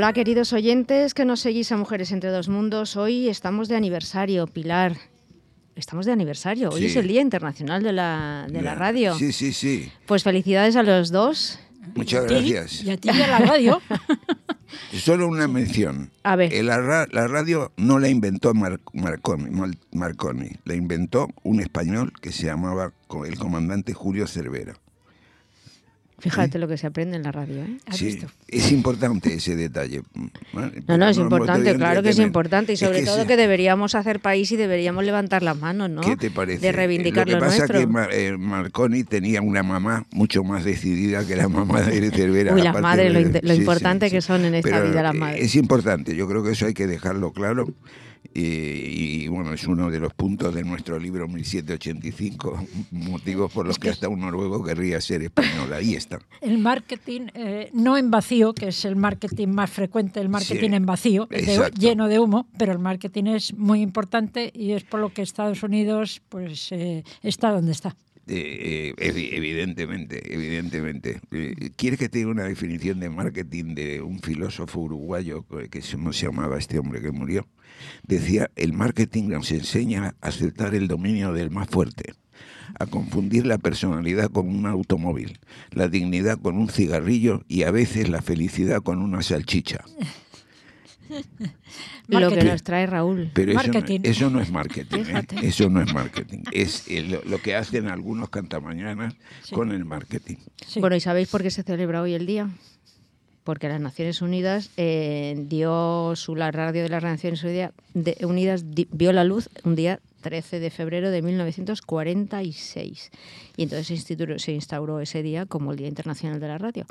Hola queridos oyentes que nos seguís a Mujeres entre dos mundos. Hoy estamos de aniversario, Pilar. Estamos de aniversario. Hoy Sí. es el Día Internacional de la, de la Radio. Sí, sí, sí. Pues felicidades a los dos. Muchas gracias. Y a ti y a la radio. Solo una mención. A ver. Eh, La, ra- la radio no la inventó Mar- Marconi, Marconi, la inventó un español que se llamaba el comandante Julio Cervera. Fíjate lo que se aprende en la radio. ¿eh? Sí, es importante ese detalle. ¿vale? No, no, es importante, claro que es importante y Es sobre que todo sí. que deberíamos hacer país y deberíamos levantar las manos, ¿no? ¿Qué te parece? De reivindicar lo lo, que pasa nuestro. que Mar- eh, Marconi tenía una mamá mucho más decidida que la mamá de Cervera. Uy, las madres, lo, de- lo sí, sí, importante sí. que son en esta Pero, vida las eh, madres. Es importante, yo creo que eso hay que dejarlo claro. Y, y, bueno, es uno de los puntos de nuestro libro 1785, motivos por los que hasta un noruego querría ser español. Ahí está. El marketing, eh, no en vacío, que es el marketing más frecuente, el marketing Sí, en vacío, de- lleno de humo, pero el marketing es muy importante y es por lo que Estados Unidos pues eh, está donde está. Eh, eh, evi- evidentemente, evidentemente. Eh, ¿Quieres que te diga una definición de marketing de un filósofo uruguayo que se, ¿cómo se llamaba este hombre que murió? Decía, el marketing nos enseña a aceptar el dominio del más fuerte, a confundir la personalidad con un automóvil, la dignidad con un cigarrillo y a veces la felicidad con una salchicha. Lo que nos trae Raúl. Pero eso no, Marketing. eso no es marketing, ¿eh? Eso no es marketing, es eh, lo, lo que hacen algunos cantamañanas con el marketing. Sí. Bueno, ¿y sabéis por qué se celebra hoy el día? Porque las Naciones Unidas eh, dio su la radio de las Naciones Unidas, de- Unidas di- vio la luz un día 13 de febrero de 1946 y entonces se institu- se instauró ese día como el Día Internacional de la Radio.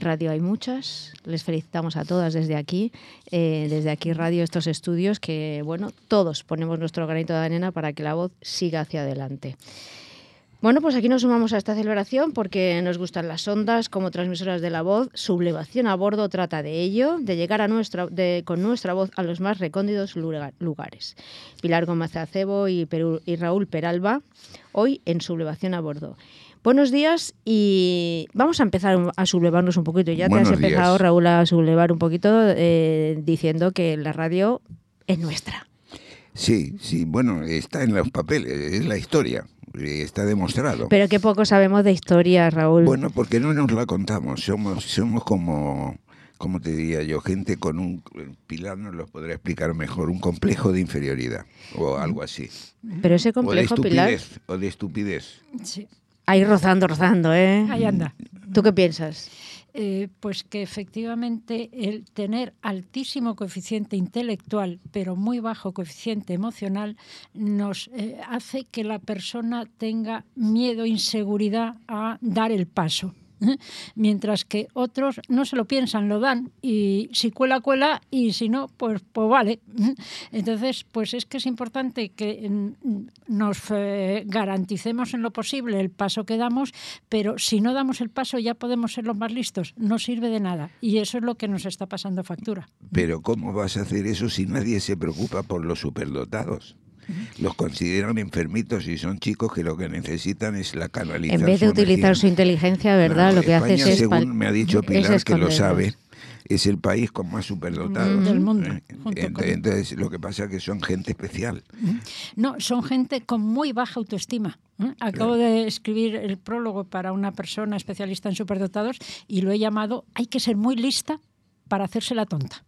Radio hay muchas, les felicitamos a todas desde aquí, eh, desde aquí Radio estos estudios que bueno todos ponemos nuestro granito de arena para que la voz siga hacia adelante. Bueno, pues aquí nos sumamos a esta celebración porque nos gustan las ondas como transmisoras de la voz. Sublevación a bordo trata de ello, de llegar a nuestra, de- con nuestra voz a los más recónditos lugar- lugares. Pilar Gómez Acebo y, Perú- y Raúl Peralba, hoy en Sublevación a bordo. Buenos días y vamos a empezar a sublevarnos un poquito. Ya te has empezado, días. Raúl, a sublevar un poquito eh, diciendo que la radio es nuestra. Sí, sí, bueno, está en los papeles, es la historia, está demostrado. Pero qué poco sabemos de historia, Raúl. Bueno, porque no nos la contamos, somos, somos como, como te diría yo, gente con un, Pilar nos lo podrá explicar mejor, un complejo de inferioridad o algo así. Pero ese O de complejo, Pilar, estupidez, o de estupidez. Sí. ahí rozando, rozando, ¿eh? Ahí anda. ¿Tú qué piensas? Eh, pues que efectivamente el tener altísimo coeficiente intelectual, pero muy bajo coeficiente emocional, nos eh, hace que la persona tenga miedo, inseguridad a dar el paso. mientras que otros no se lo piensan, lo dan y si cuela, cuela y si no, pues, pues vale. Entonces, pues es que es importante que mm, nos eh, garanticemos en lo posible el paso que damos, pero si no damos el paso ya podemos ser los más listos, no sirve de nada y eso es lo que nos está pasando factura. Pero ¿cómo vas a hacer eso si nadie se preocupa por los superdotados? Los consideran enfermitos y son chicos que lo que necesitan es la canalización. En vez de utilizar su inteligencia, ¿verdad? Lo que España, haces es... según me ha dicho es Pilar, que lo sabe, es el país con más superdotados. Del mundo, ¿eh? Entonces, lo que pasa es que son gente especial. No, son gente con muy baja autoestima. ¿eh? Acabo de escribir el prólogo para una persona especialista en superdotados y lo he llamado Hay que ser muy lista para hacerse la tonta.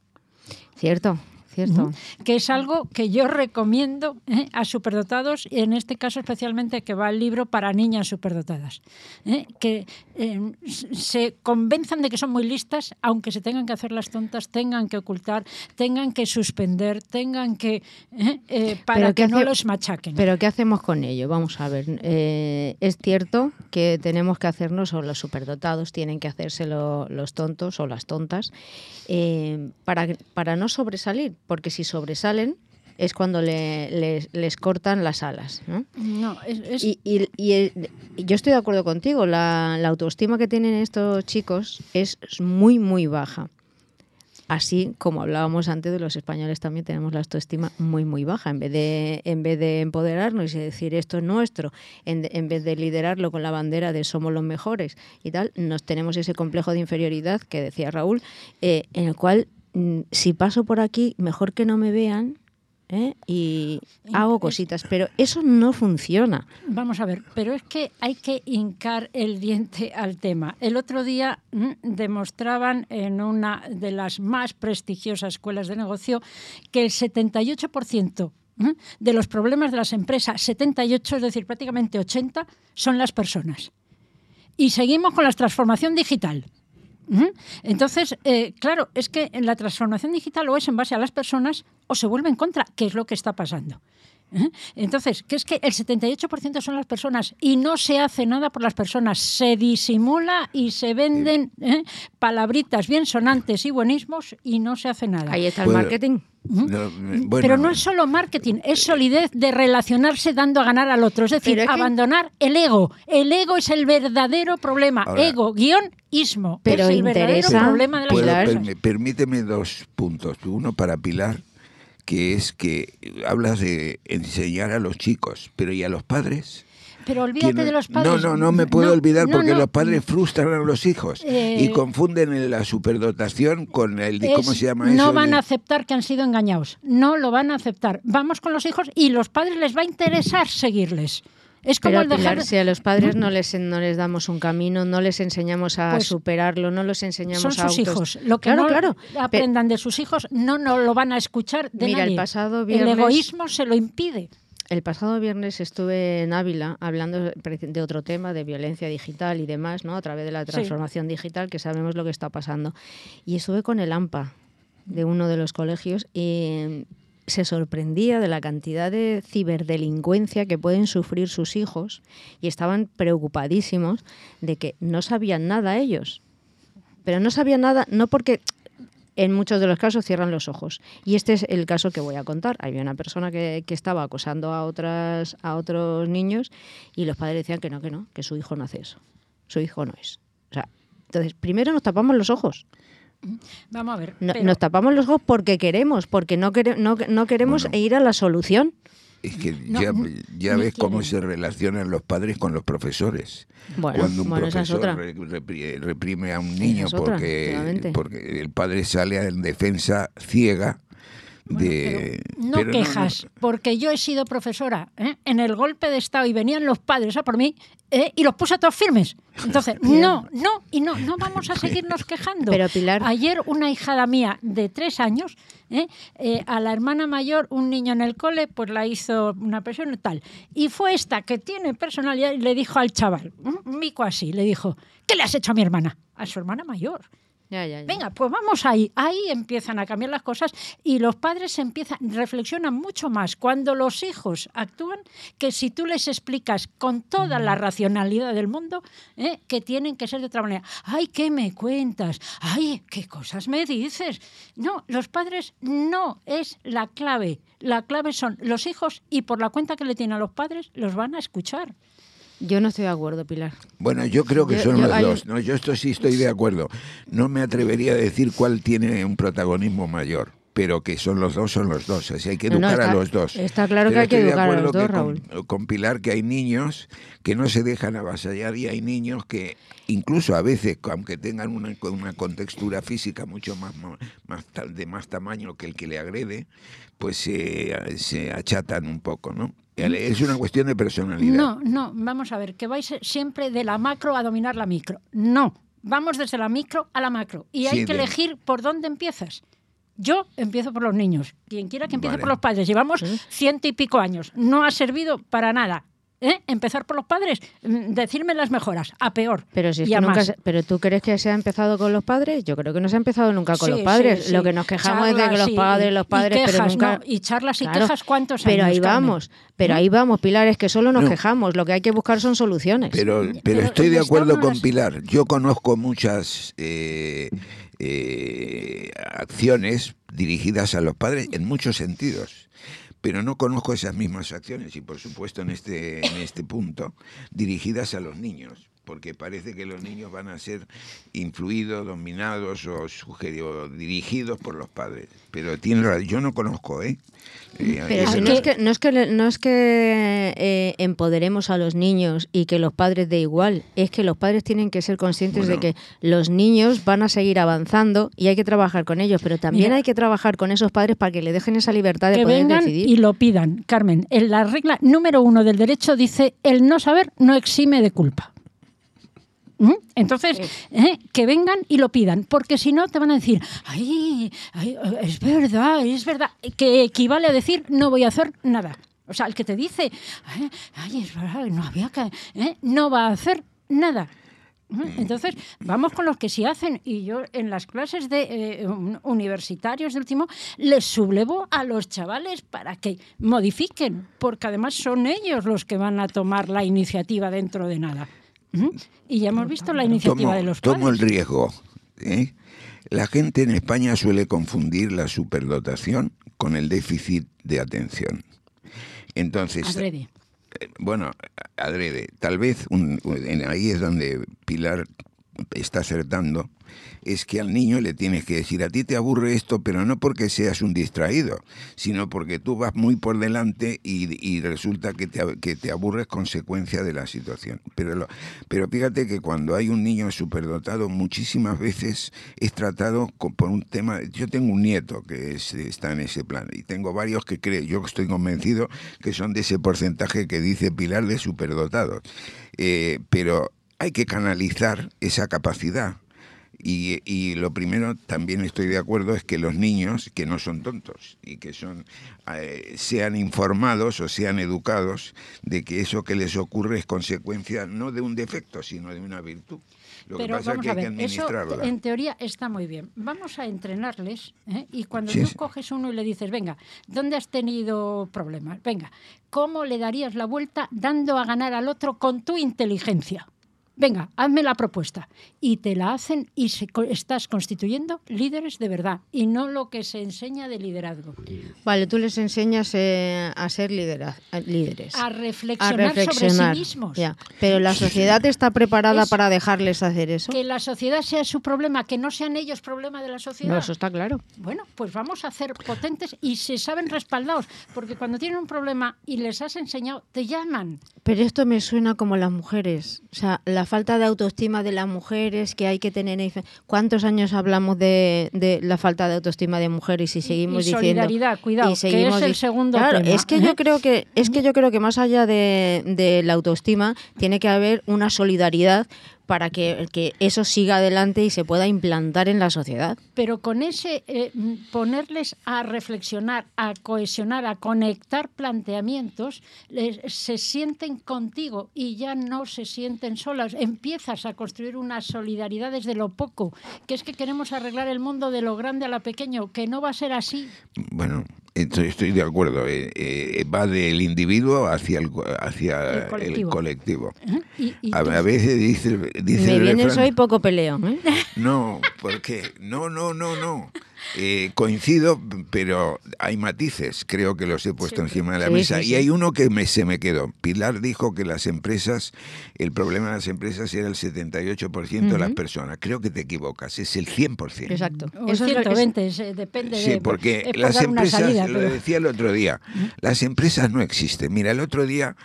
Cierto, cierto. que es algo que yo recomiendo ¿eh? a superdotados, y en este caso especialmente que va el libro para niñas superdotadas, ¿eh? que eh, s- se convenzan de que son muy listas, aunque se tengan que hacer las tontas, tengan que ocultar, tengan que suspender, tengan que ¿eh? Para que ¿qué no los machaquen. Pero ¿qué hacemos con ello? Vamos a ver. es cierto que tenemos que hacernos, o los superdotados tienen que hacerse lo- los tontos o las tontas, para, para no sobresalir, porque si sobresalen es cuando le- les, les cortan las alas. ¿no? no, es, es- Y, y- y, eh, yo estoy de acuerdo contigo, la, la autoestima que tienen estos chicos es muy, muy baja. Así como hablábamos antes de los españoles también tenemos la autoestima muy muy baja. En vez de, en vez de empoderarnos y decir esto es nuestro, en, en vez de liderarlo con la bandera de somos los mejores y tal, nos tenemos ese complejo de inferioridad que decía Raúl, eh, en el cual si paso por aquí, mejor que no me vean ¿eh? y hago cositas, pero eso no funciona. Vamos a ver, pero es que hay que hincar el diente al tema. El otro día mm, demostraban en una de las más prestigiosas escuelas de negocio que el 78% mm, de los problemas de las empresas, 78, es decir, prácticamente 80, son las personas. Y seguimos con la transformación digital. Entonces, eh, claro, es que en la transformación digital o es en base a las personas o se vuelve en contra, que es lo que está pasando. ¿Eh? Entonces, que es que el 78% son las personas y no se hace nada por las personas. Se disimula y se venden ¿eh? palabritas bien sonantes y buenismos y no se hace nada. Ahí está el Bueno, marketing. No, bueno, Pero no es solo marketing, es solidez de relacionarse dando a ganar al otro. Es decir, que- abandonar el ego. El ego es el verdadero problema. Ahora- ego, guion, ismo. Pero es el verdadero problema de las Puedo- Pilar. permíteme dos puntos. Uno para Pilar, que es que hablas de enseñar a los chicos, pero ¿y a los padres? Pero olvídate ¿Quién- de los padres. No, no, no me puedo No, olvidar porque no. los padres frustran a los hijos Eh, y confunden la superdotación con el... ¿Cómo se llama eso? no van de- a aceptar que han sido engañados. No lo van a aceptar. Vamos con los hijos y los padres les va a interesar seguirles. Es como Pero el dejar... Pilar, si a los padres no les, no les damos un camino, no les enseñamos a Pues superarlo, no los enseñamos son a sus autos- hijos. Lo que claro, no claro. Aprendan de sus hijos no, no lo van a escuchar de Mira, el pasado viernes- El egoísmo se lo impide. El pasado viernes estuve en Ávila hablando de otro tema, de violencia digital y demás, ¿no? A través de la Sí. transformación digital, que sabemos lo que está pasando. Y estuve con el AMPA de uno de los colegios y se sorprendía de la cantidad de ciberdelincuencia que pueden sufrir sus hijos y estaban preocupadísimos de que no sabían nada ellos. Pero no sabían nada, no porque en muchos de los casos cierran los ojos. Y este es el caso que voy a contar. Había una persona que, que estaba acosando a, otras, a otros niños y los padres decían que no, que no, que su hijo no hace eso. Su hijo no es. O sea, entonces, primero nos tapamos los ojos. Vamos a ver. No- pero- Nos tapamos los ojos porque queremos, porque no, quere- no, no queremos Bueno. ir a la solución. Es que No, ya, ya ves cómo se relacionan los padres con los profesores. Bueno, Cuando un bueno, esa es profesor otra. repri- reprime a un niño es otra, porque, efectivamente. porque el padre sale en defensa ciega de... No pero quejas, porque yo he sido profesora ¿eh? en el golpe de Estado y venían los padres a por mí ¿eh? y los puse a todos firmes. Entonces, no, no, y no, no vamos a seguirnos quejando. Pero, Pilar- Ayer una hijada mía de tres años, ¿eh? Eh, a la hermana mayor, un niño en el cole, pues la hizo una presión y tal. Y fue esta que tiene personalidad y le dijo al chaval, un mico así, le dijo, ¿qué le has hecho a mi hermana? A su hermana mayor. Ya, ya, ya. Venga, pues vamos ahí. Ahí empiezan a cambiar las cosas y los padres empiezan, reflexionan mucho más cuando los hijos actúan que si tú les explicas con toda la racionalidad del mundo ¿eh? que tienen que ser de otra manera. Ay, ¿qué me cuentas? Ay, ¿qué cosas me dices? No, los padres no es la clave. La clave son los hijos y por la cuenta que le tienen a los padres los van a escuchar. Yo no estoy de acuerdo, Pilar. Bueno, yo creo que Yo- son yo- los hay- dos. No, yo esto sí estoy de acuerdo. No me atrevería a decir cuál tiene un protagonismo mayor, pero que son los dos, son los dos. Así hay que no, educar a los dos. está claro que hay que educar a los dos, que con- Con, Pilar que hay niños que no se dejan avasallar y hay niños que incluso a veces, aunque tengan una, una contextura física mucho más, más de más tamaño que el que le agrede, pues se, se achatan un poco, ¿no? Es una cuestión de personalidad. No, no, vamos a ver, que vais siempre de la macro a dominar la micro. No, vamos desde la micro a la macro. Y hay Sí, que elegir por dónde empiezas. Yo empiezo por los niños. Quien quiera que empiece Vale. por los padres. Llevamos ciento y pico años. No ha servido para nada. ¿Eh? Empezar por los padres, mm, decirme las mejoras, a peor. Pero si es y que nunca se- pero tú crees que se ha empezado con los padres? Yo creo que no se ha empezado nunca con Sí, los padres. sí, Lo que nos quejamos es de que los y- padres, y- los y padres, pero quejas, nunca. ¿no? Y charlas y Claro, quejas, ¿cuántos Pero años, ahí Carmen? vamos, pero ahí vamos, Pilar, es que solo nos No. quejamos. Lo que hay que buscar son soluciones. Pero, pero, pero estoy de acuerdo con las- Pilar. Yo conozco muchas eh, eh, acciones dirigidas a los padres en muchos sentidos. Pero no conozco esas mismas acciones y, por supuesto, en este, en este punto, dirigidas a los niños. Porque parece que los niños van a ser influidos, dominados o, sugeridos, dirigidos por los padres. Pero tiene razón, yo no conozco, ¿eh? Eh, Pero no- es que no es que, le- no es que eh, empoderemos a los niños y que los padres de igual, es que los padres tienen que ser conscientes de que los niños van a seguir avanzando y hay que trabajar con ellos, pero también Mira. hay que trabajar con esos padres para que le dejen esa libertad de que poder vengan decidir. y lo pidan. Carmen, en la regla número uno del derecho dice el no saber no exime de culpa. ¿Mm? Entonces, ¿eh? que vengan y lo pidan, porque si no te van a decir, ay, ay, es verdad, es verdad, que equivale a decir no voy a hacer nada. O sea, el que te dice, ay, ay, es verdad, no había que, ¿eh? no va a hacer nada. Entonces, vamos con los que sí hacen. Y yo en las clases de eh, un- universitarios de último les sublevo a los chavales para que modifiquen, porque además son ellos los que van a tomar la iniciativa dentro de nada. Y ya hemos visto la iniciativa tomo, de los tomo el padres. riesgo. ¿eh? La gente en España suele confundir la superdotación con el déficit de atención. Entonces, Adrede. eh, bueno, adrede, tal vez un- ahí es donde Pilar está acertando, es que al niño le tienes que decir, a ti te aburre esto, pero no porque seas un distraído, sino porque tú vas muy por delante y, y resulta que te, que te aburres consecuencia de la situación. Pero, lo- pero fíjate que cuando hay un niño superdotado, muchísimas veces es tratado con- por un tema... Yo tengo un nieto que es- está en ese plan y tengo varios que creo, yo estoy convencido que son de ese porcentaje que dice Pilar de superdotados. Eh, pero hay que canalizar esa capacidad. Y, y lo primero, también estoy de acuerdo, es que los niños, que no son tontos y que son eh, sean informados o sean educados de que eso que les ocurre es consecuencia no de un defecto, sino de una virtud. Lo Pero que pasa es que a hay que ver, eso administrarla. en teoría está muy bien. Vamos a entrenarles ¿eh? y cuando Sí, tú sí. coges uno y le dices, venga, ¿dónde has tenido problemas? Venga, ¿cómo le darías la vuelta dando a ganar al otro con tu inteligencia? Venga, hazme la propuesta. Y te la hacen y se estás constituyendo líderes de verdad y no lo que se enseña de liderazgo. Vale, tú les enseñas eh, a ser lidera- a- líderes. A a reflexionar, reflexionar. sobre sí mismos. ya. Pero la sociedad está preparada Es- para dejarles hacer eso. Que la sociedad sea su problema, que no sean ellos problema de la sociedad. No, eso está claro. Bueno, pues vamos a hacer potentes y se saben respaldados, porque cuando tienen un problema y les has enseñado, te llaman. Pero esto me suena como las mujeres. O sea, la falta de autoestima de las mujeres que hay que tener. en- ¿Cuántos años hablamos de, de la falta de autoestima de mujeres y seguimos y diciendo solidaridad, cuidado, y que es el segundo Claro, tema, es que ¿eh? yo creo que es que yo creo que más allá de, de la autoestima tiene que haber una solidaridad para que, que eso siga adelante y se pueda implantar en la sociedad. Pero con ese eh, ponerles a reflexionar, a cohesionar, a conectar planteamientos, les- se sienten contigo y ya no se sienten solas. Empiezas a construir una solidaridad desde lo poco, que es que queremos arreglar el mundo de lo grande a lo pequeño, que no va a ser así. Bueno, estoy, estoy de acuerdo. eh, eh, va del individuo hacia el, hacia El el colectivo. colectivo. Y- y A, a veces dice, dice Me el vienes hoy poco peleo. ¿eh? No, porque no, no, no, no. Eh, coincido, pero hay matices. Creo que los he puesto encima de la Sí, mesa. sí, y sí. hay uno que me, se me quedó. Pilar dijo que las empresas, el problema de las empresas era el 78% de las personas. Creo que te equivocas, es el 100%. Exacto. o Eso es lo- es- 120, es- eh, depende Sí, de... porque es por las empresas, salida, lo pero- decía el otro día, las empresas no existen. Mira, el otro día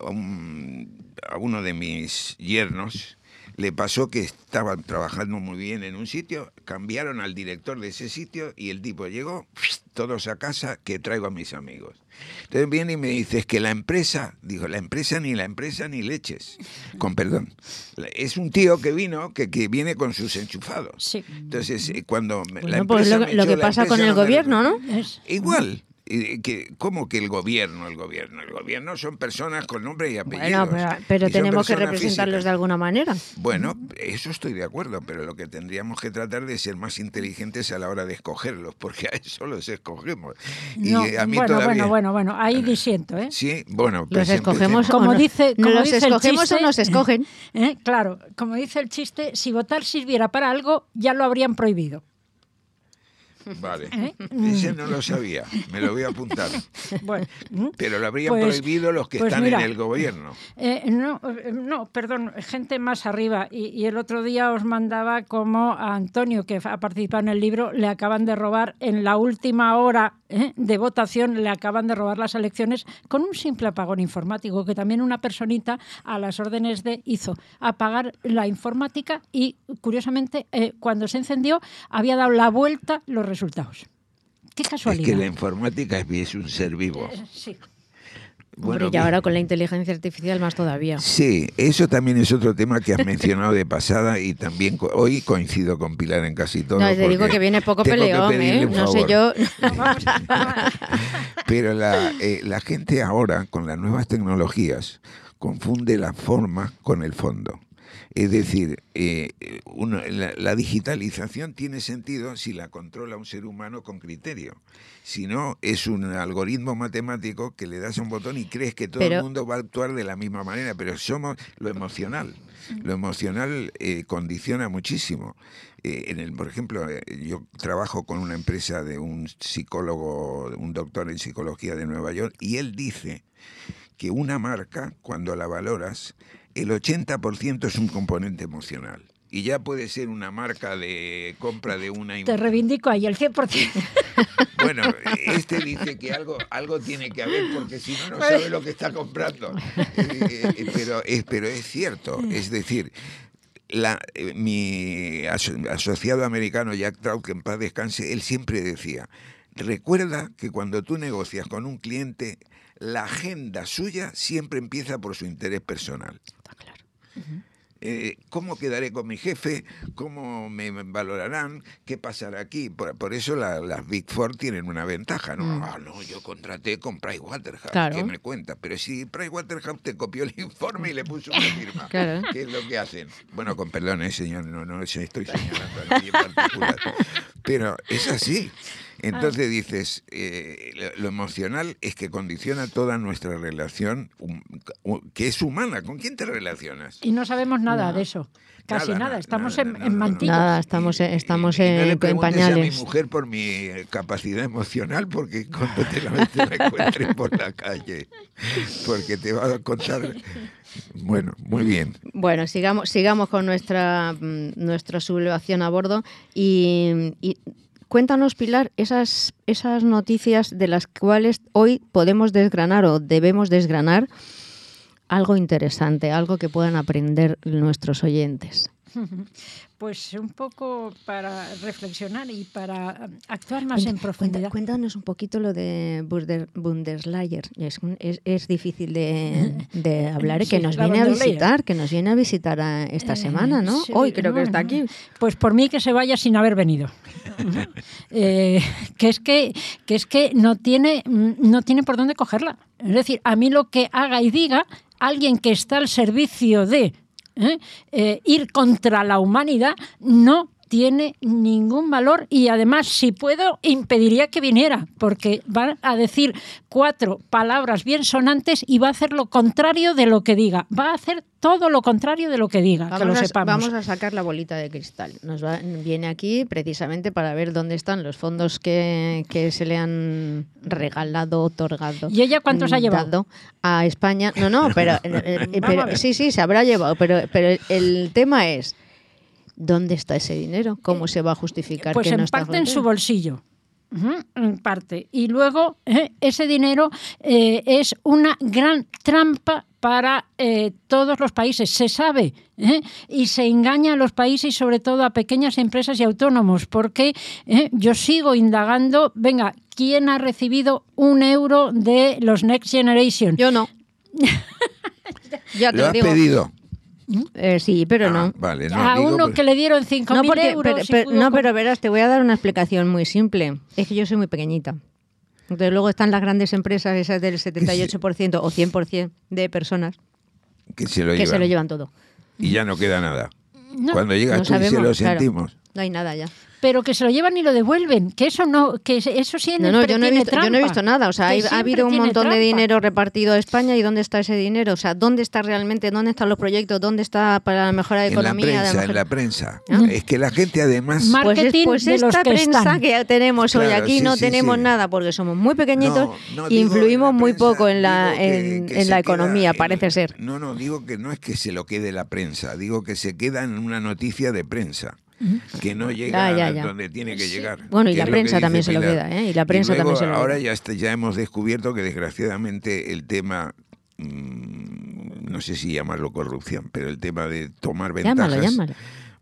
um, a uno de mis yernos le pasó que estaban trabajando muy bien en un sitio, cambiaron al director de ese sitio y el tipo llegó, todos a casa, que traigo a mis amigos. Entonces viene y me dice, es que la empresa, digo, la empresa ni la empresa ni leches, con perdón. Es un tío que vino, que, que viene con sus enchufados. Sí. Entonces, eh, cuando la Bueno, pues empresa lo, me lo echó, que pasa con el no me gobierno, ¿no? Es- Igual. Que, ¿Cómo que el gobierno? El gobierno. El gobierno son personas con nombre y apellidos. Bueno, pero, pero Y son tenemos que representarlos físicas. de alguna manera. Bueno, eso estoy de acuerdo, pero lo que tendríamos que tratar de ser más inteligentes a la hora de escogerlos, porque a eso los escogemos. Y No, a mí bueno, todavía... bueno, bueno, bueno, ahí disiento, ¿eh? Sí, bueno, Los pues escogemos Como no- dice- ¿no como los dice el escogemos chiste- o nos escogen. ¿Eh? Claro, como dice el chiste, si votar sirviera para algo, ya lo habrían prohibido. Vale, ¿Eh? ese no lo sabía, me lo voy a apuntar. Bueno, ¿m? Pero lo habrían Pues- prohibido los que pues están mira, en el gobierno. Eh, no, eh, no, perdón, gente más arriba. Y, y el otro día os mandaba como a Antonio, que ha participado en el libro, le acaban de robar en la última hora eh, de votación, le acaban de robar las elecciones con un simple apagón informático, que también una personita a las órdenes de hizo apagar la informática y, curiosamente, eh, cuando se encendió, había dado la vuelta los resultados. Qué Es casualidad. que la informática es- es un ser vivo. Eh, Hombre, y ahora con la inteligencia artificial más todavía. Sí, eso también es otro tema que has mencionado de pasada y también hoy coincido con Pilar en casi todo. No, te digo que viene poco peleón, ¿eh? No sé yo. Pero la, eh, la gente ahora, con las nuevas tecnologías, confunde la forma con el fondo. Es decir, eh, uno- la, la digitalización tiene sentido si la controla un ser humano con criterio. Si no, es un algoritmo matemático que le das un botón y crees que todo Pero- el mundo va a actuar de la misma manera, pero somos lo emocional. Lo emocional eh, condiciona muchísimo. Eh, en el, por ejemplo, eh, yo trabajo con una empresa de un psicólogo, un doctor en psicología de Nueva York, y él dice que una marca, cuando la valoras, el 80% es un componente emocional. Y ya puede ser una marca de compra de una... Te reivindico ahí el 100%. Bueno, este dice que algo, algo tiene que haber porque si no, no sabe lo que está comprando. Eh, eh, pero, es, pero es cierto, es decir, la, eh, mi aso- asociado americano Jack Trout, que en paz descanse, él siempre decía, recuerda que cuando tú negocias con un cliente, la agenda suya siempre empieza por su interés personal. Eh, ¿Cómo quedaré con mi jefe? ¿Cómo me valorarán? ¿Qué pasará aquí? Por, por eso la- las Big Four tienen una ventaja, ¿no? Mm. Ah, no, yo contraté con Pricewaterhouse, Claro. ¿qué me cuenta? Pero si Pricewaterhouse te copió el informe y le puso una firma, Claro. ¿qué es lo que hacen? Bueno, con perdón, eh, señor, no, no estoy señalando a nadie en particular, pero es así. Entonces dices, eh, lo, lo emocional es que condiciona toda nuestra relación, que es humana. ¿Con quién te relacionas? Y no sabemos nada de eso. Casi Nada, Estamos nada, en, nada, en mantillas. Nada, estamos, en- estamos Y no le en, en preguntes a mi pañales. mujer por mi eh, capacidad emocional, porque cuando te la, te la encuentres por la calle, porque te va a contar. Bueno, muy bien. Bueno, sigamos, sigamos con nuestra, mm, nuestra sublevación a bordo y, y cuéntanos, Pilar, esas, esas noticias de las cuales hoy podemos desgranar o debemos desgranar algo interesante, algo que puedan aprender nuestros oyentes. Pues un poco para reflexionar y para actuar más en Cuenta- profundidad. Cuéntanos un poquito lo de Bundes- Bundesliga. Es, es, es difícil de, de hablar, Sí, que nos viene a visitar, que nos viene a visitar a esta Eh, semana, ¿no? sí, Hoy creo que está aquí. Pues por mí que se vaya sin haber venido. Eh, que es que, que es que no tiene, mm, no tiene por dónde cogerla. Es decir, a mí lo que haga y diga alguien que está al servicio de ¿eh? Eh, ir contra la humanidad no tiene ningún valor y además si puedo impediría que viniera porque va a decir cuatro palabras bien sonantes y va a hacer lo contrario de lo que diga va a hacer todo lo contrario de lo que diga que lo Vamos a, sepamos vamos a sacar la bolita de cristal. Nos va- viene aquí precisamente para ver dónde están los fondos que, que se le han regalado, otorgado. ¿Y ella cuántos ha llevado? a España. No, no, pero, eh, eh, Vamos pero- sí, sí, se habrá llevado, pero, pero el- el tema es ¿dónde está ese dinero? ¿Cómo se va a justificar Pues que en no está parte en su bolsillo. En parte. Y luego eh, ese dinero eh, es una gran trampa para eh, todos los países. Se sabe ¿eh? y se engaña a los países y sobre todo a pequeñas empresas y autónomos porque eh, yo sigo indagando, venga, ¿quién ha recibido un euro de los Next Generation? Yo no. ya te ¿Lo lo has digo. pedido? Eh, sí, pero Ah, no. Vale, no, a digo, uno pues- que le dieron 5.000 No, porque, euros. pero- pero- no, pero verás, te voy a dar una explicación muy simple. Es que yo soy muy pequeñita. Entonces luego están las grandes empresas, esas del 78% o 100% de personas que se lo que llevan. se lo llevan todo. Y ya no queda nada. No, Cuando llegas No tú y se sabemos, lo claro. sentimos. No hay nada ya. Pero que se lo llevan y lo devuelven, que eso no, que eso sí No, no, yo no, he visto, yo no he visto nada. O sea, hay- ha siempre habido un montón de dinero repartido a España y ¿dónde está ese dinero? O sea, ¿dónde está realmente? ¿Dónde están los proyectos? ¿Dónde está para la mejora de En la economía? de prensa, en la prensa. ¿Ah? Es que la gente además... Mar- Pues, es- marketing pues de los esta que prensa están. que ya tenemos hoy aquí sí, no sí, tenemos sí. nada porque somos muy pequeñitos No, y digo, influimos la muy prensa, poco en la, digo que- en, que en se la queda economía, parece ser. No, no, digo que no es que se lo quede la prensa, digo que se queda en una noticia de prensa, que no llega Ya, ya, a ya. donde tiene que llegar. Bueno, y la prensa dice también se lo queda, ¿eh? Y la prensa luego, también se lo Ahora ya, está- ya hemos descubierto que desgraciadamente el tema... mm, No sé si llamarlo corrupción, pero el tema de tomar ventajas. Llámalo, llámalo.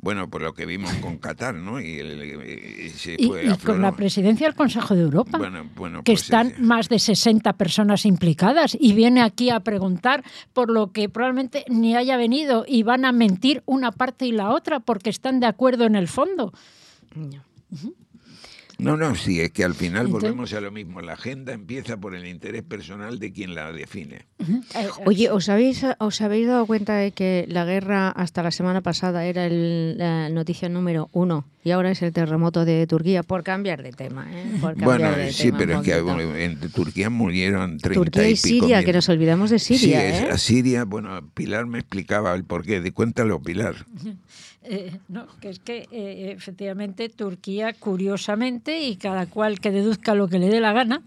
Bueno, por lo que vimos con Qatar, ¿no? Y, el- se Y, fue y con la presidencia del Consejo de Europa, Bueno, bueno, que pues, están más de 60 personas implicadas y viene aquí a preguntar por lo que probablemente ni haya venido y van a mentir una parte y la otra porque están de acuerdo en el fondo. No, no, sí, es que al final Entonces- volvemos a lo mismo. La agenda empieza por el interés personal de quien la define. Eh, Oye, ¿os habéis, ¿os habéis dado cuenta de que la guerra hasta la semana pasada era el- la noticia número uno y ahora es el terremoto de Turquía? Por cambiar de tema, ¿eh? Por cambiar Bueno, de sí, tema pero es que en Turquía murieron 30 Turquía y Siria, mil. que nos olvidamos de Siria, sí, es- ¿eh? a Siria, bueno, Pilar me explicaba el porqué. De cuéntalo, Pilar. Eh, no, que es que eh, efectivamente Turquía, curiosamente, y cada cual que deduzca lo que le dé la gana,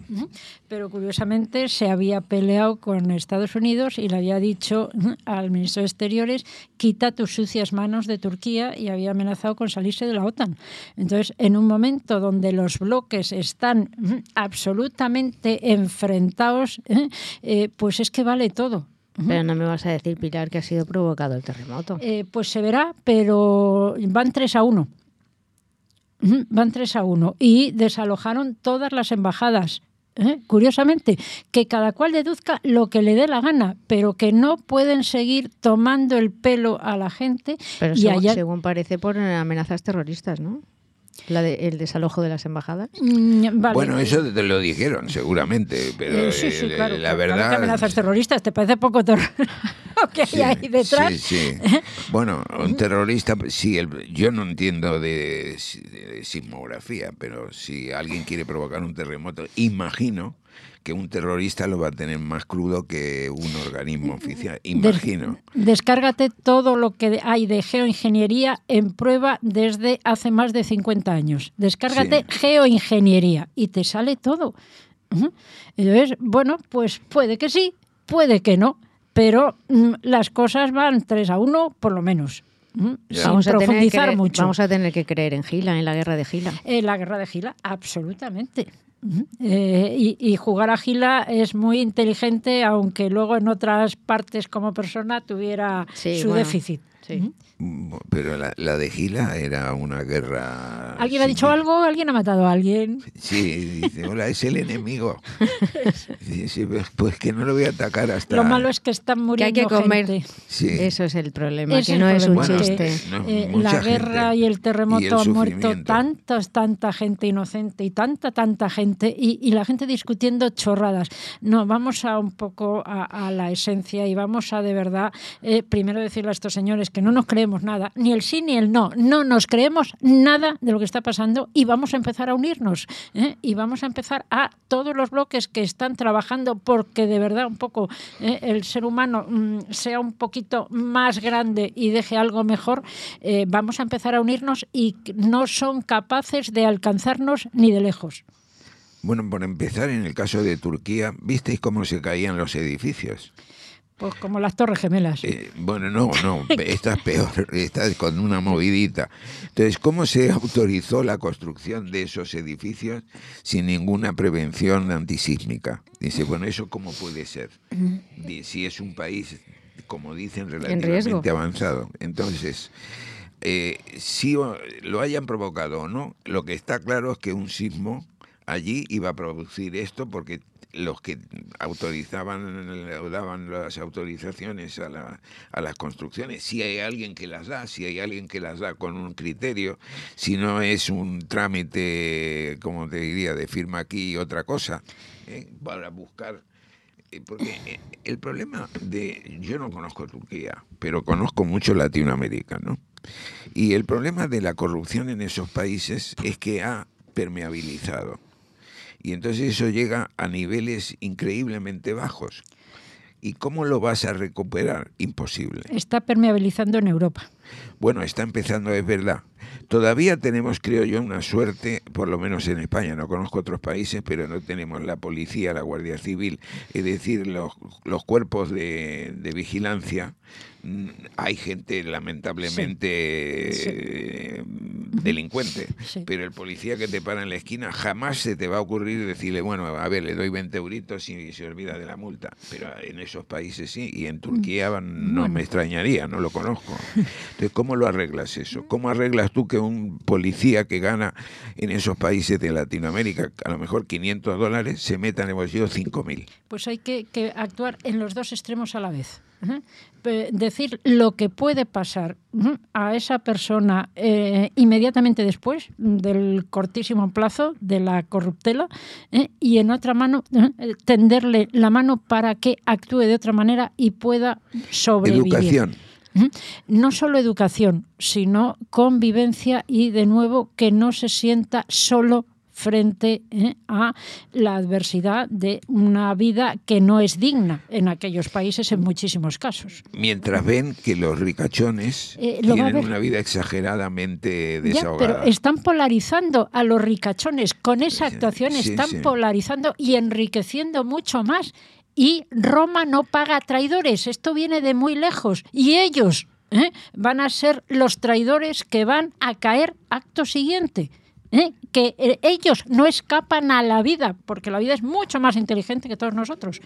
pero curiosamente se había peleado con Estados Unidos y le había dicho al ministro de Exteriores, quita tus sucias manos de Turquía y había amenazado con salirse de la OTAN. Entonces, en un momento donde los bloques están absolutamente enfrentados, ¿eh? Eh, pues es que vale todo. Pero no me vas a decir, Pilar, que ha sido provocado el terremoto. Eh, pues se verá, pero van 3 a 1. Ujú, Van 3 a 1. Y desalojaron todas las embajadas. ¿eh? Curiosamente, que cada cual deduzca lo que le dé la gana, pero que no pueden seguir tomando el pelo a la gente. Pero y según, allá- según parece por amenazas terroristas, ¿no? La de- el desalojo de las embajadas. Mm, vale. Bueno, eso te lo dijeron, seguramente, pero Eh, sí, sí, eh, claro. la pero claro que verdad... amenazas terroristas, ¿te parece poco terror lo que hay Sí, ahí detrás? Sí, sí. Bueno, un terrorista, sí, el- yo no entiendo de, de sismografía, pero si alguien quiere provocar un terremoto, imagino que un terrorista lo va a tener más crudo que un organismo oficial. Des- Imagino. descárgate todo lo que hay de geoingeniería en prueba desde hace más de 50 años. Descárgate geoingeniería y te sale todo. Entonces, bueno, pues puede que sí, puede que no, pero mm, las cosas van 3 a 1 por lo menos. Vamos a, tener que, profundizar mucho. vamos a tener que creer en Gila, en la guerra de Gila. Eh, la guerra de Gila, absolutamente. Eh, y, y jugar a Gila es muy inteligente, aunque luego en otras partes como persona tuviera Sí, su bueno. déficit. Sí. Pero la, la de Gila era una guerra. ¿Alguien ha dicho algo? ¿Alguien ha matado a alguien? Sí, dice, hola, es el enemigo. Dice, pues, pues que no lo voy a atacar hasta. Lo malo es que están Que hay muriendo que comer. gente. Sí. Eso es el problema, Ese que no es un problema, Bueno, chiste. no, eh, mucha la guerra gente y el y terremoto el han muerto tantas, tanta gente inocente y tanta, tanta gente y, y la gente discutiendo chorradas. No, vamos a un poco a, a la esencia y vamos a de verdad eh, primero decirle a estos señores que no nos creemos nada, ni el sí ni el no. No nos creemos nada de lo que está pasando y vamos a empezar a unirnos ¿eh? y vamos a empezar a todos los bloques que están trabajando porque de verdad un poco eh, el ser humano mm, sea un poquito más grande y deje algo mejor, eh, vamos a empezar a unirnos y no son capaces de alcanzarnos ni de lejos. Bueno, por empezar, en el caso de Turquía, ¿visteis cómo se caían los edificios? Pues como las Torres Gemelas. Eh, bueno, no, no, esta es peor, esta es con una movidita. Entonces, ¿cómo se autorizó la construcción de esos edificios sin ninguna prevención antisísmica? Dice, bueno, ¿eso cómo puede ser? Di- Si es un país, como dicen, relativamente avanzado. Entonces, eh, si lo hayan provocado o no, lo que está claro es que un sismo allí iba a producir esto porque los que autorizaban daban las autorizaciones a, la- a las construcciones, si hay alguien que las da, si hay alguien que las da con un criterio, si no es un trámite, como te diría, de firma aquí y otra cosa, ¿eh? para buscar eh, porque eh, el problema de yo no conozco Turquía, pero conozco mucho Latinoamérica, ¿no? Y el problema de la corrupción en esos países es que ha permeabilizado. Y entonces eso llega a niveles increíblemente bajos. ¿Y cómo lo vas a recuperar? Imposible. Está permeabilizando en Europa. Bueno, está empezando, es verdad. Todavía tenemos, creo yo, una suerte, por lo menos en España, no conozco otros países, pero no tenemos la policía, la Guardia Civil, es decir, los, los cuerpos de, de vigilancia. Mm, Hay gente lamentablemente Sí. eh, delincuente, Sí. pero el policía que te para en la esquina jamás se te va a ocurrir decirle, bueno, a ver, le doy 20 euritos y se olvida de la multa. Pero en esos países sí, y en Turquía no me extrañaría, no lo conozco. Entonces, ¿cómo lo arreglas eso? ¿Cómo arreglas tú que un policía que gana en esos países de Latinoamérica a lo mejor 500 dólares se meta en el bolsillo 5.000? Pues hay que, que actuar en los dos extremos a la vez. Decir lo que puede pasar a esa persona eh, inmediatamente después del cortísimo plazo de la corruptela eh, y en otra mano eh, tenderle la mano para que actúe de otra manera y pueda sobrevivir. Educación. No solo educación, sino convivencia y de nuevo que no se sienta solo frente eh, a la adversidad de una vida que no es digna en aquellos países en muchísimos casos. Mientras ven que los ricachones Eh, lo tienen una vida exageradamente Ya, desahogada. pero están polarizando a los ricachones con esa actuación, sí, están sí. polarizando y enriqueciendo mucho más. Y Roma no paga traidores, esto viene de muy lejos. Y ellos ¿eh? van a ser los traidores que van a caer acto siguiente. ¿eh? Que eh, ellos no escapan a la vida, porque la vida es mucho más inteligente que todos nosotros.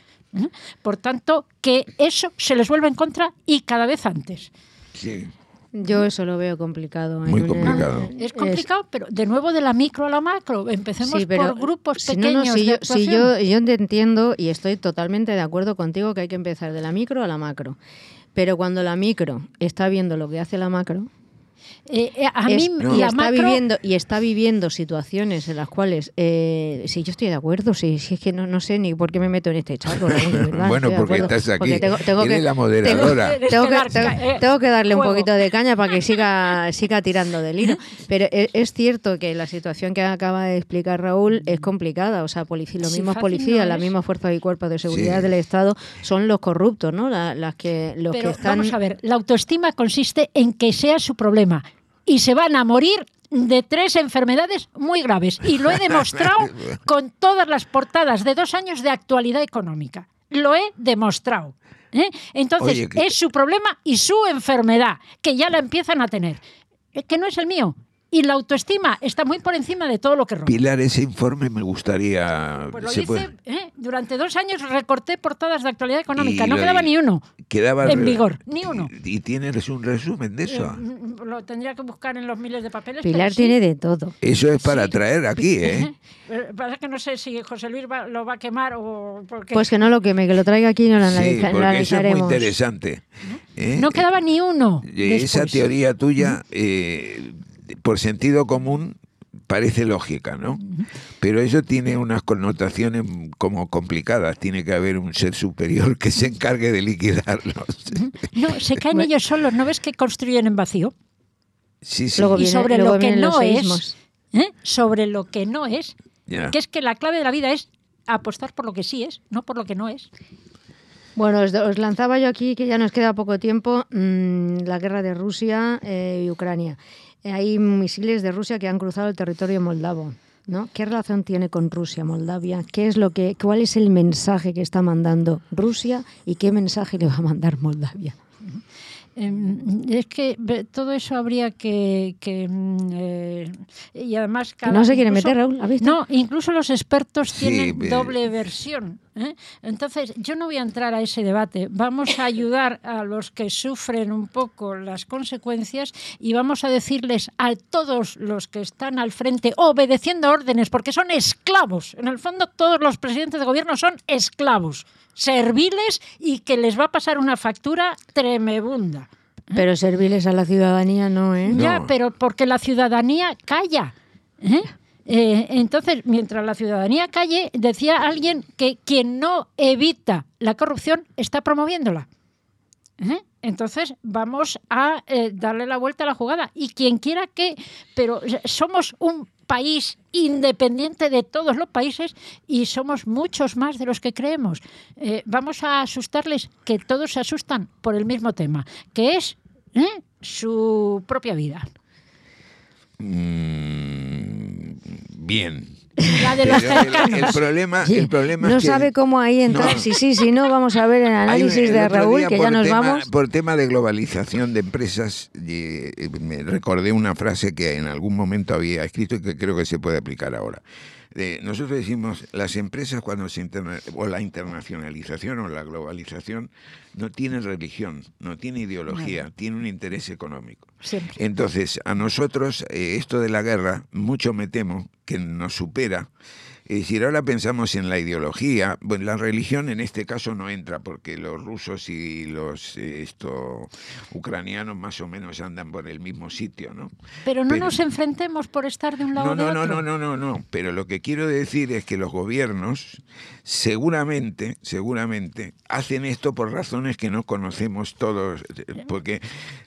Por tanto, que eso se les vuelve en contra y cada vez antes. Sí. Yo eso lo veo complicado. Muy complicado. Es complicado, pero de nuevo de la micro a la macro. Empecemos Sí, pero por grupos si pequeños. no, si, de yo, si yo, yo te entiendo y estoy totalmente de acuerdo contigo que hay que empezar de la micro a la macro. Pero cuando la micro está viendo lo que hace la macro, Eh, eh, a es- mí y, la está macro, viviendo, y está viviendo situaciones en las cuales, eh, sí, yo estoy de acuerdo, sí, sí, es que no, no sé ni por qué me meto en este charco. Bueno, porque estás aquí, Porque tengo, tengo eres que, la moderadora. Tengo que tengo, eh, tengo que darle un poquito de caña para que siga, siga tirando del hilo. Pero e- es cierto que la situación que acaba de explicar Raúl es complicada. O sea, polici- los Sí, mismos policías, no las mismas fuerzas y cuerpos de seguridad Sí. del Estado son los corruptos, ¿no? La- las que, los pero que están... vamos a ver, la autoestima consiste en que sea su problema y se van a morir de tres enfermedades muy graves. Y lo he demostrado con todas las portadas de dos años de actualidad económica. Lo he demostrado. ¿eh? Entonces, Oye, que- es su problema y su enfermedad, que ya la empiezan a tener. Es que no es el mío. Y la autoestima está muy por encima de todo lo que rompe. Pilar, ese informe me gustaría... Pues lo puede- ¿eh? Durante dos años recorté portadas de actualidad económica, Y no lo- quedaba ni uno quedaba en vigor, ni uno. Y, y tienes un resumen de eso. Eh, Lo tendría que buscar en los miles de papeles. Pilar pero sí. tiene de todo. Eso es para traer aquí, ¿eh? Eh, Pasa que no sé si José Luis va- lo va a quemar o porque Pues que no lo queme, que lo traiga aquí y no lo, Sí, analiza- lo porque eso es muy interesante. ¿eh? no quedaba ni uno. Eh, Esa después. teoría tuya, eh, por sentido común, parece lógica, ¿no? Pero eso tiene unas connotaciones como complicadas. Tiene que haber un ser superior que se encargue de liquidarlos. No, se caen ellos solos, ¿no ves que construyen en vacío? Sí, sí. Luego y viene- sobre luego lo que no es. ¿eh? sobre lo que no es, que es que la clave de la vida es apostar por lo que sí es, no por lo que no es. Bueno, os, os lanzaba yo aquí, que ya nos queda poco tiempo, mm, la guerra de Rusia eh, y Ucrania. Hay misiles de Rusia que han cruzado el territorio moldavo. ¿no? ¿Qué relación tiene con Rusia, Moldavia? ¿Qué es lo que, ¿Cuál es el mensaje que está mandando Rusia y qué mensaje le va a mandar Moldavia? Em, Es que todo eso habría que... que, mm, eh, y además... Que no se quiere meter, Raúl. No, incluso los expertos Sí, tienen doble versión. ¿eh? Entonces, yo no voy a entrar a ese debate. Vamos a ayudar a los que sufren un poco las consecuencias y vamos a decirles a todos los que están al frente obedeciendo órdenes, porque son esclavos. En el fondo, todos los presidentes de gobierno son esclavos, serviles y que les va a pasar una factura tremebunda. Pero serviles a la ciudadanía no, ¿eh? Ya, No. pero porque la ciudadanía calla. ¿eh? Eh, entonces, mientras la ciudadanía calle, decía alguien que quien no evita la corrupción está promoviéndola. ¿eh? Entonces, vamos a eh, darle la vuelta a la jugada. Y quien quiera que, pero somos un país independiente de todos los países y somos muchos más de los que creemos. Eh, vamos a asustarles que todos se asustan por el mismo tema, que es ¿eh? su propia vida. Mm, bien. La de los Pero el, problema, Sí, el problema no es que sabe cómo ahí entrar. No. Sí, sí, sí, no, vamos a ver el un- análisis el de Raúl, que ya nos tema- vamos. Por tema de globalización de empresas, y, eh, me recordé una frase que en algún momento había escrito y que creo que se puede aplicar ahora. Eh, nosotros decimos, las empresas cuando se interna- o la internacionalización o la globalización no tienen religión, no tiene ideología, tiene un interés económico. Siempre. Entonces, a nosotros eh, esto de la guerra, mucho me temo que nos supera. Es decir, ahora pensamos en la ideología, bueno, la religión en este caso no entra porque los rusos y los esto, ucranianos más o menos andan por el mismo sitio, ¿no? Pero no Pero- nos enfrentemos por estar de un lado No, o de no, no, otro. no, no, no, no. Pero lo que quiero decir es que los gobiernos seguramente, seguramente hacen esto por razones que no conocemos todos, porque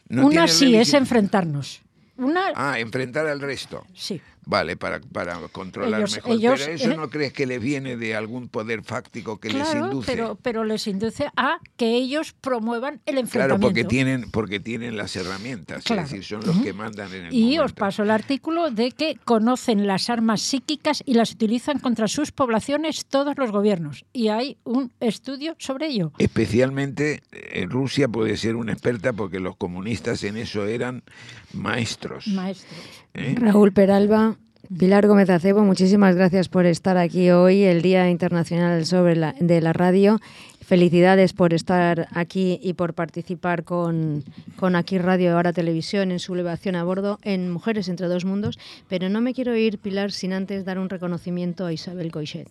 no Una sí es enfrentarnos. Una Ah, enfrentar al resto. sí. Vale, para, para controlar Ellos- mejor. ellos, pero eso eh, no crees que les viene de algún poder fáctico que les Claro, induce. pero, pero les induce a que ellos promuevan el claro, enfrentamiento. porque tienen, porque tienen las herramientas, Claro. es decir, son los que mandan en el Y momento. os paso el artículo de que conocen las armas psíquicas y las utilizan contra sus poblaciones todos los gobiernos. Y hay un estudio sobre ello. Especialmente eh, Rusia puede ser una experta porque los comunistas en eso eran maestros. Maestros. ¿eh? Raúl Peralba, Pilar Gómez Acebo, muchísimas gracias por estar aquí hoy, el Día Internacional sobre la, de la Radio. Felicidades por estar aquí y por participar con, con Aquí Radio ahora Televisión en su elevación a bordo en Mujeres entre dos mundos. Pero no me quiero ir, Pilar, sin antes dar un reconocimiento a Isabel Coixet.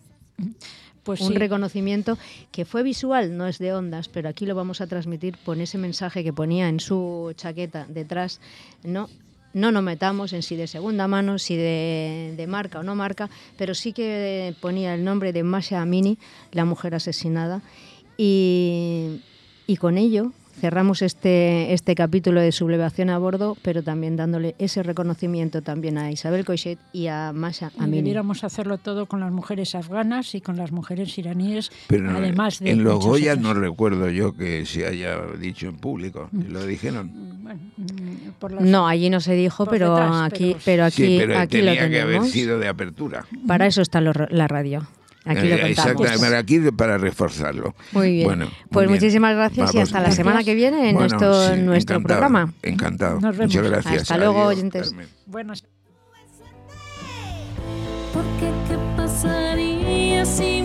Pues un sí. reconocimiento que fue visual, no es de ondas, pero aquí lo vamos a transmitir con ese mensaje que ponía en su chaqueta detrás, no no nos metamos en si de segunda mano, si de, marca o no marca, pero sí que ponía el nombre de Masha Amini, la mujer asesinada, y con ello cerramos este, este capítulo de sublevación a bordo, pero también dándole ese reconocimiento también a Isabel Coixet y a Masha Y Amini. debiéramos hacerlo todo con las mujeres afganas y con las mujeres iraníes, Pero no, además de en los Goya no recuerdo yo que se haya dicho en público. Lo dijeron. Bueno, mm, por las- No, allí no se dijo, pero detrás, aquí, pero- pero aquí, sí, pero aquí lo tenía que haber tenemos. sido de apertura. Para eso está lo- la radio. Aquí eh, lo contamos. Exacto, aquí para reforzarlo. Muy bien. Bueno, pues muy muchísimas gracias Vamos. y hasta la semana que viene en bueno, nuestro, sí, nuestro encantado, programa. Encantado. Nos vemos. Muchas gracias. Hasta luego, Adiós, luego, oyentes. Buenas. ¿qué pasaría si